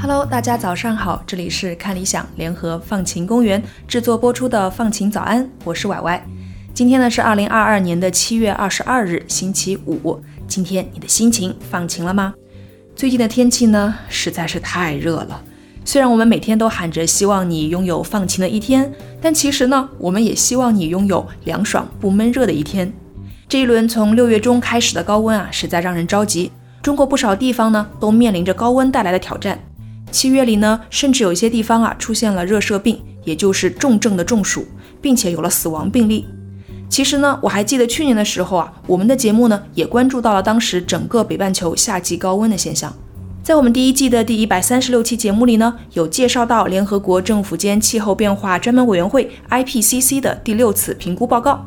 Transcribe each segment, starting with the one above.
Hello，大家早上好，这里是看理想联合放晴公园制作播出的放晴早安，我是歪歪。今天呢是二零二二年的七月二十二日，星期五。今天你的心情放晴了吗？最近的天气呢实在是太热了。虽然我们每天都喊着希望你拥有放晴的一天，但其实呢，我们也希望你拥有凉爽不闷热的一天。这一轮从六月中开始的高温啊，实在让人着急。中国不少地方呢都面临着高温带来的挑战。七月里呢，甚至有一些地方啊出现了热射病，也就是重症的中暑，并且有了死亡病例。其实呢，我还记得去年的时候啊，我们的节目呢也关注到了当时整个北半球夏季高温的现象。在我们第一季的第一百三十六期节目里呢，有介绍到联合国政府间气候变化专门委员会 IPCC 的第六次评估报告。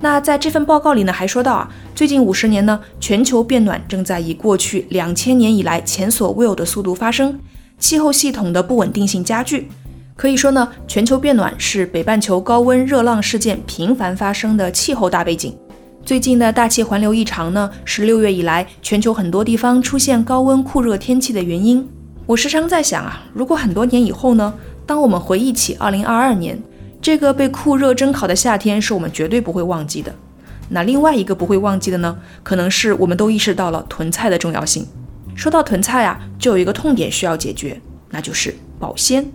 那在这份报告里呢，还说到啊，最近五十年呢，全球变暖正在以过去两千年以来前所未有的速度发生。气候系统的不稳定性加剧，可以说呢，全球变暖是北半球高温热浪事件频繁发生的气候大背景。最近的大气环流异常呢，是六月以来全球很多地方出现高温酷热天气的原因。我时常在想啊，如果很多年以后呢，当我们回忆起2022年这个被酷热蒸烤的夏天，是我们绝对不会忘记的。那另外一个不会忘记的呢，可能是我们都意识到了囤菜的重要性。说到囤菜啊，就有一个痛点需要解决，那就是保鲜。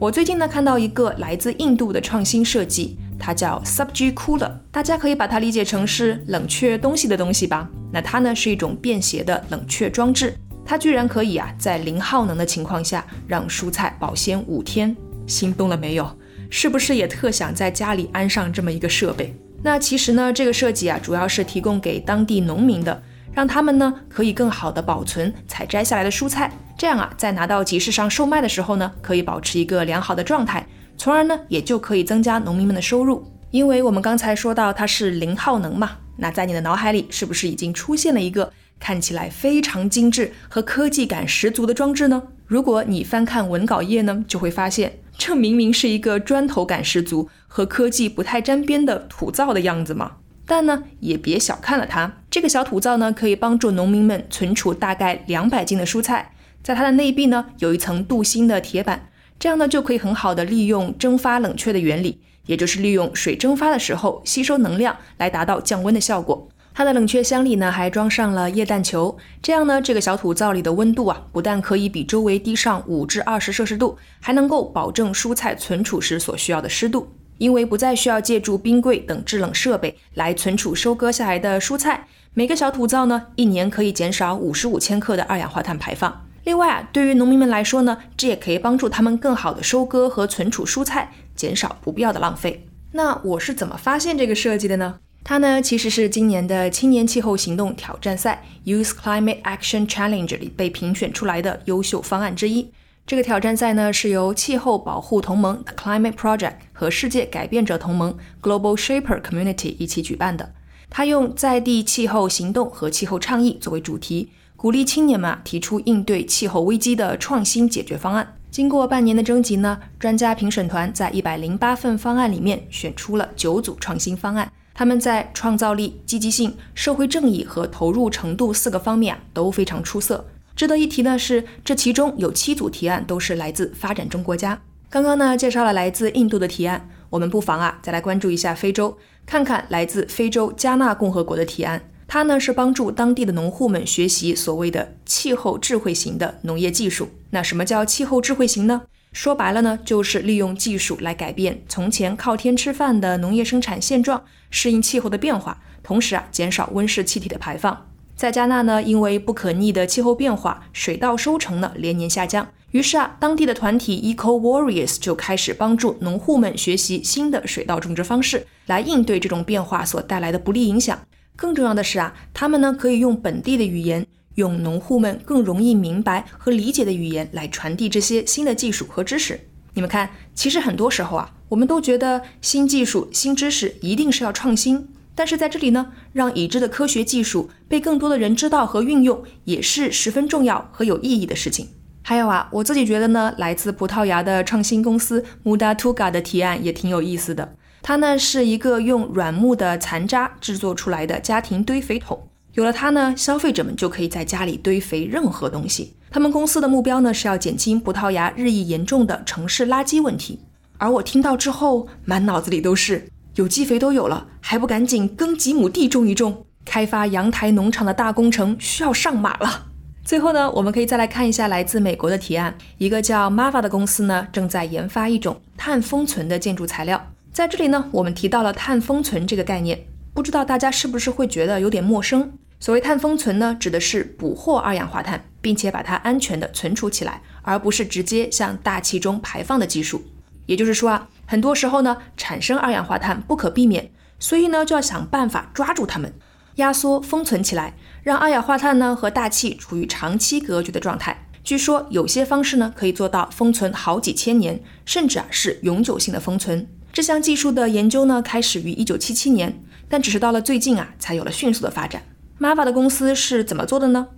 我最近呢看到一个来自印度的创新设计，它叫 Subji Cooler，大家可以把它理解成是冷却东西的东西吧。那它呢是一种便携的冷却装置，它居然可以啊在零耗能的情况下让蔬菜保鲜五天，心动了没有？是不是也特想在家里安上这么一个设备？那其实呢这个设计啊主要是提供给当地农民的。让他们呢可以更好的保存采摘下来的蔬菜，这样啊，在拿到集市上售卖的时候呢，可以保持一个良好的状态，从而呢也就可以增加农民们的收入。因为我们刚才说到它是零耗能嘛，那在你的脑海里是不是已经出现了一个看起来非常精致和科技感十足的装置呢？如果你翻看文稿页呢，就会发现这明明是一个砖头感十足和科技不太沾边的土灶的样子嘛。但呢，也别小看了它。这个小土灶呢，可以帮助农民们存储大概两百斤的蔬菜。在它的内壁呢，有一层镀锌的铁板，这样呢，就可以很好的利用蒸发冷却的原理，也就是利用水蒸发的时候吸收能量来达到降温的效果。它的冷却箱里呢，还装上了液氮球，这样呢，这个小土灶里的温度啊，不但可以比周围低上五至二十摄氏度，还能够保证蔬菜存储时所需要的湿度。因为不再需要借助冰柜等制冷设备来存储收割下来的蔬菜，每个小土灶呢，一年可以减少五十五千克的二氧化碳排放。另外啊，对于农民们来说呢，这也可以帮助他们更好的收割和存储蔬菜，减少不必要的浪费。那我是怎么发现这个设计的呢？它呢，其实是今年的青年气候行动挑战赛 （Youth Climate Action Challenge） 里被评选出来的优秀方案之一。这个挑战赛呢，是由气候保护同盟 The Climate Project 和世界改变者同盟 Global Shaper Community 一起举办的。它用在地气候行动和气候倡议作为主题，鼓励青年们提出应对气候危机的创新解决方案。经过半年的征集呢，专家评审团在一百零八份方案里面选出了九组创新方案。他们在创造力、积极性、社会正义和投入程度四个方面啊都非常出色。值得一提的是，这其中有七组提案都是来自发展中国家。刚刚呢介绍了来自印度的提案，我们不妨啊再来关注一下非洲，看看来自非洲加纳共和国的提案。它呢是帮助当地的农户们学习所谓的气候智慧型的农业技术。那什么叫气候智慧型呢？说白了呢，就是利用技术来改变从前靠天吃饭的农业生产现状，适应气候的变化，同时啊减少温室气体的排放。在加纳呢，因为不可逆的气候变化，水稻收成呢连年下降。于是啊，当地的团体 Eco Warriors 就开始帮助农户们学习新的水稻种植方式，来应对这种变化所带来的不利影响。更重要的是啊，他们呢可以用本地的语言，用农户们更容易明白和理解的语言来传递这些新的技术和知识。你们看，其实很多时候啊，我们都觉得新技术、新知识一定是要创新。但是在这里呢，让已知的科学技术被更多的人知道和运用，也是十分重要和有意义的事情。还有啊，我自己觉得呢，来自葡萄牙的创新公司 Muda Tuga 的提案也挺有意思的。它呢是一个用软木的残渣制作出来的家庭堆肥桶。有了它呢，消费者们就可以在家里堆肥任何东西。他们公司的目标呢是要减轻葡萄牙日益严重的城市垃圾问题。而我听到之后，满脑子里都是有机肥都有了，还不赶紧耕几亩地种一种？开发阳台农场的大工程需要上马了。最后呢，我们可以再来看一下来自美国的提案。一个叫 Mava 的公司呢，正在研发一种碳封存的建筑材料。在这里呢，我们提到了碳封存这个概念，不知道大家是不是会觉得有点陌生？所谓碳封存呢，指的是捕获二氧化碳，并且把它安全的存储起来，而不是直接向大气中排放的技术。也就是说啊，很多时候呢，产生二氧化碳不可避免，所以呢，就要想办法抓住它们，压缩封存起来。让二氧化碳呢和大气处于长期隔绝的状态。据说有些方式呢可以做到封存好几千年，甚至啊是永久性的封存。这项技术的研究呢开始于一九七七年，但只是到了最近啊才有了迅速的发展。Mava 的公司是怎么做的呢？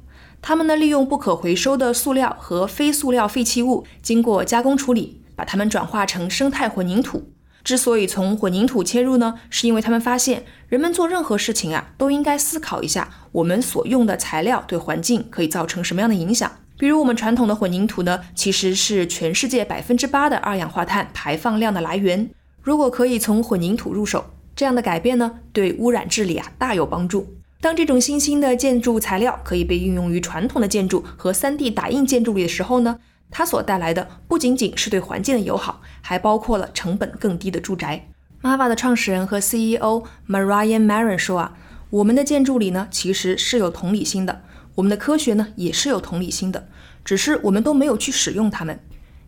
他们呢利用不可回收的塑料和非塑料废弃物，经过加工处理，把它们转化成生态混凝土。之所以从混凝土切入呢，是因为他们发现人们做任何事情啊，都应该思考一下我们所用的材料对环境可以造成什么样的影响。比如我们传统的混凝土呢，其实是全世界百分之八的二氧化碳排放量的来源。如果可以从混凝土入手，这样的改变呢，对污染治理啊大有帮助。当这种新兴的建筑材料可以被运用于传统的建筑和 3D 打印建筑里的时候呢？它所带来的不仅仅是对环境的友好，还包括了成本更低的住宅。Mava 的创始人和 CEO Marianne Marin 说啊，我们的建筑里呢其实是有同理心的，我们的科学呢也是有同理心的，只是我们都没有去使用它们。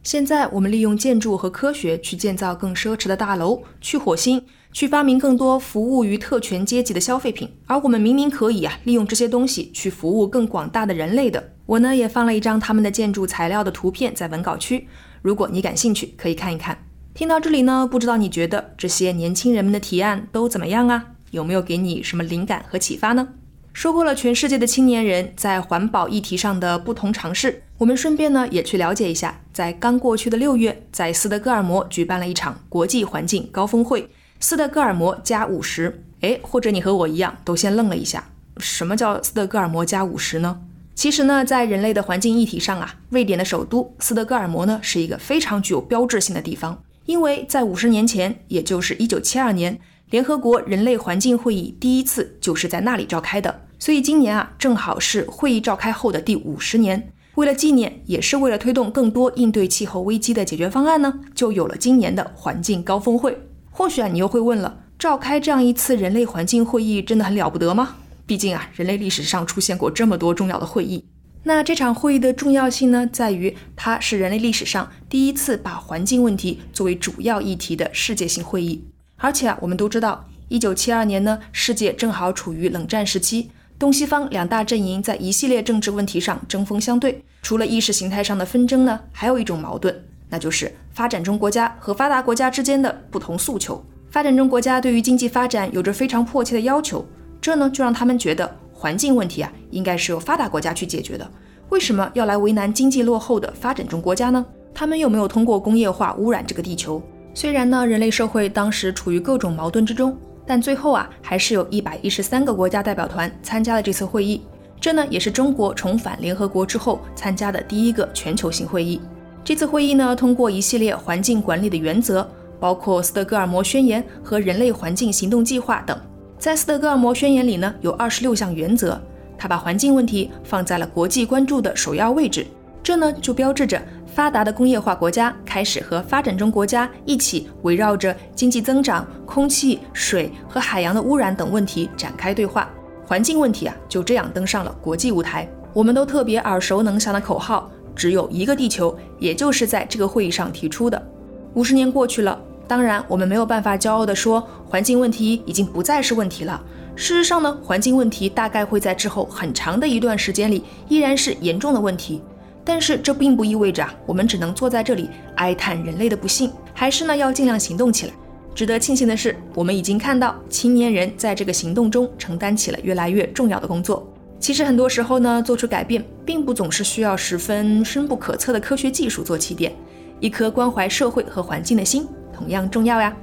现在我们利用建筑和科学去建造更奢侈的大楼，去火星。去发明更多服务于特权阶级的消费品，而我们明明可以啊，利用这些东西去服务更广大的人类的。我呢也放了一张他们的建筑材料的图片在文稿区，如果你感兴趣，可以看一看。听到这里呢，不知道你觉得这些年轻人们的提案都怎么样啊？有没有给你什么灵感和启发呢？说过了全世界的青年人在环保议题上的不同尝试，我们顺便呢也去了解一下，在刚过去的六月，在斯德哥尔摩举办了一场国际环境高峰会。斯德哥尔摩加五十，哎，或者你和我一样，都先愣了一下。什么叫斯德哥尔摩加五十呢？其实呢，在人类的环境议题上啊，瑞典的首都斯德哥尔摩呢，是一个非常具有标志性的地方。因为在五十年前，也就是一九七二年，联合国人类环境会议第一次就是在那里召开的。所以今年啊，正好是会议召开后的第五十年。为了纪念，也是为了推动更多应对气候危机的解决方案呢，就有了今年的环境高峰会。或许啊，你又会问了，召开这样一次人类环境会议真的很了不得吗？毕竟啊，人类历史上出现过这么多重要的会议。那这场会议的重要性呢，在于它是人类历史上第一次把环境问题作为主要议题的世界性会议。而且啊，我们都知道，一九七二年呢，世界正好处于冷战时期，东西方两大阵营在一系列政治问题上针锋相对。除了意识形态上的纷争呢，还有一种矛盾。那就是发展中国家和发达国家之间的不同诉求。发展中国家对于经济发展有着非常迫切的要求，这呢就让他们觉得环境问题啊应该是由发达国家去解决的。为什么要来为难经济落后的发展中国家呢？他们又没有通过工业化污染这个地球。虽然呢人类社会当时处于各种矛盾之中，但最后啊还是有一百一十三个国家代表团参加了这次会议。这呢也是中国重返联合国之后参加的第一个全球性会议。这次会议呢，通过一系列环境管理的原则，包括斯德哥尔摩宣言和人类环境行动计划等。在斯德哥尔摩宣言里呢，有二十六项原则，它把环境问题放在了国际关注的首要位置。这呢，就标志着发达的工业化国家开始和发展中国家一起围绕着经济增长、空气、水和海洋的污染等问题展开对话。环境问题啊，就这样登上了国际舞台。我们都特别耳熟能详的口号。只有一个地球，也就是在这个会议上提出的。五十年过去了，当然我们没有办法骄傲地说环境问题已经不再是问题了。事实上呢，环境问题大概会在之后很长的一段时间里依然是严重的问题。但是这并不意味着啊我们只能坐在这里哀叹人类的不幸，还是呢要尽量行动起来。值得庆幸的是，我们已经看到青年人在这个行动中承担起了越来越重要的工作。其实很多时候呢，做出改变并不总是需要十分深不可测的科学技术做起点，一颗关怀社会和环境的心同样重要呀。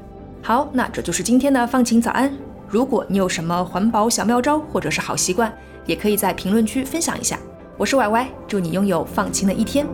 好，那这就是今天的放晴早安。如果你有什么环保小妙招或者是好习惯，也可以在评论区分享一下。我是 Y Y，，祝你拥有放晴的一天。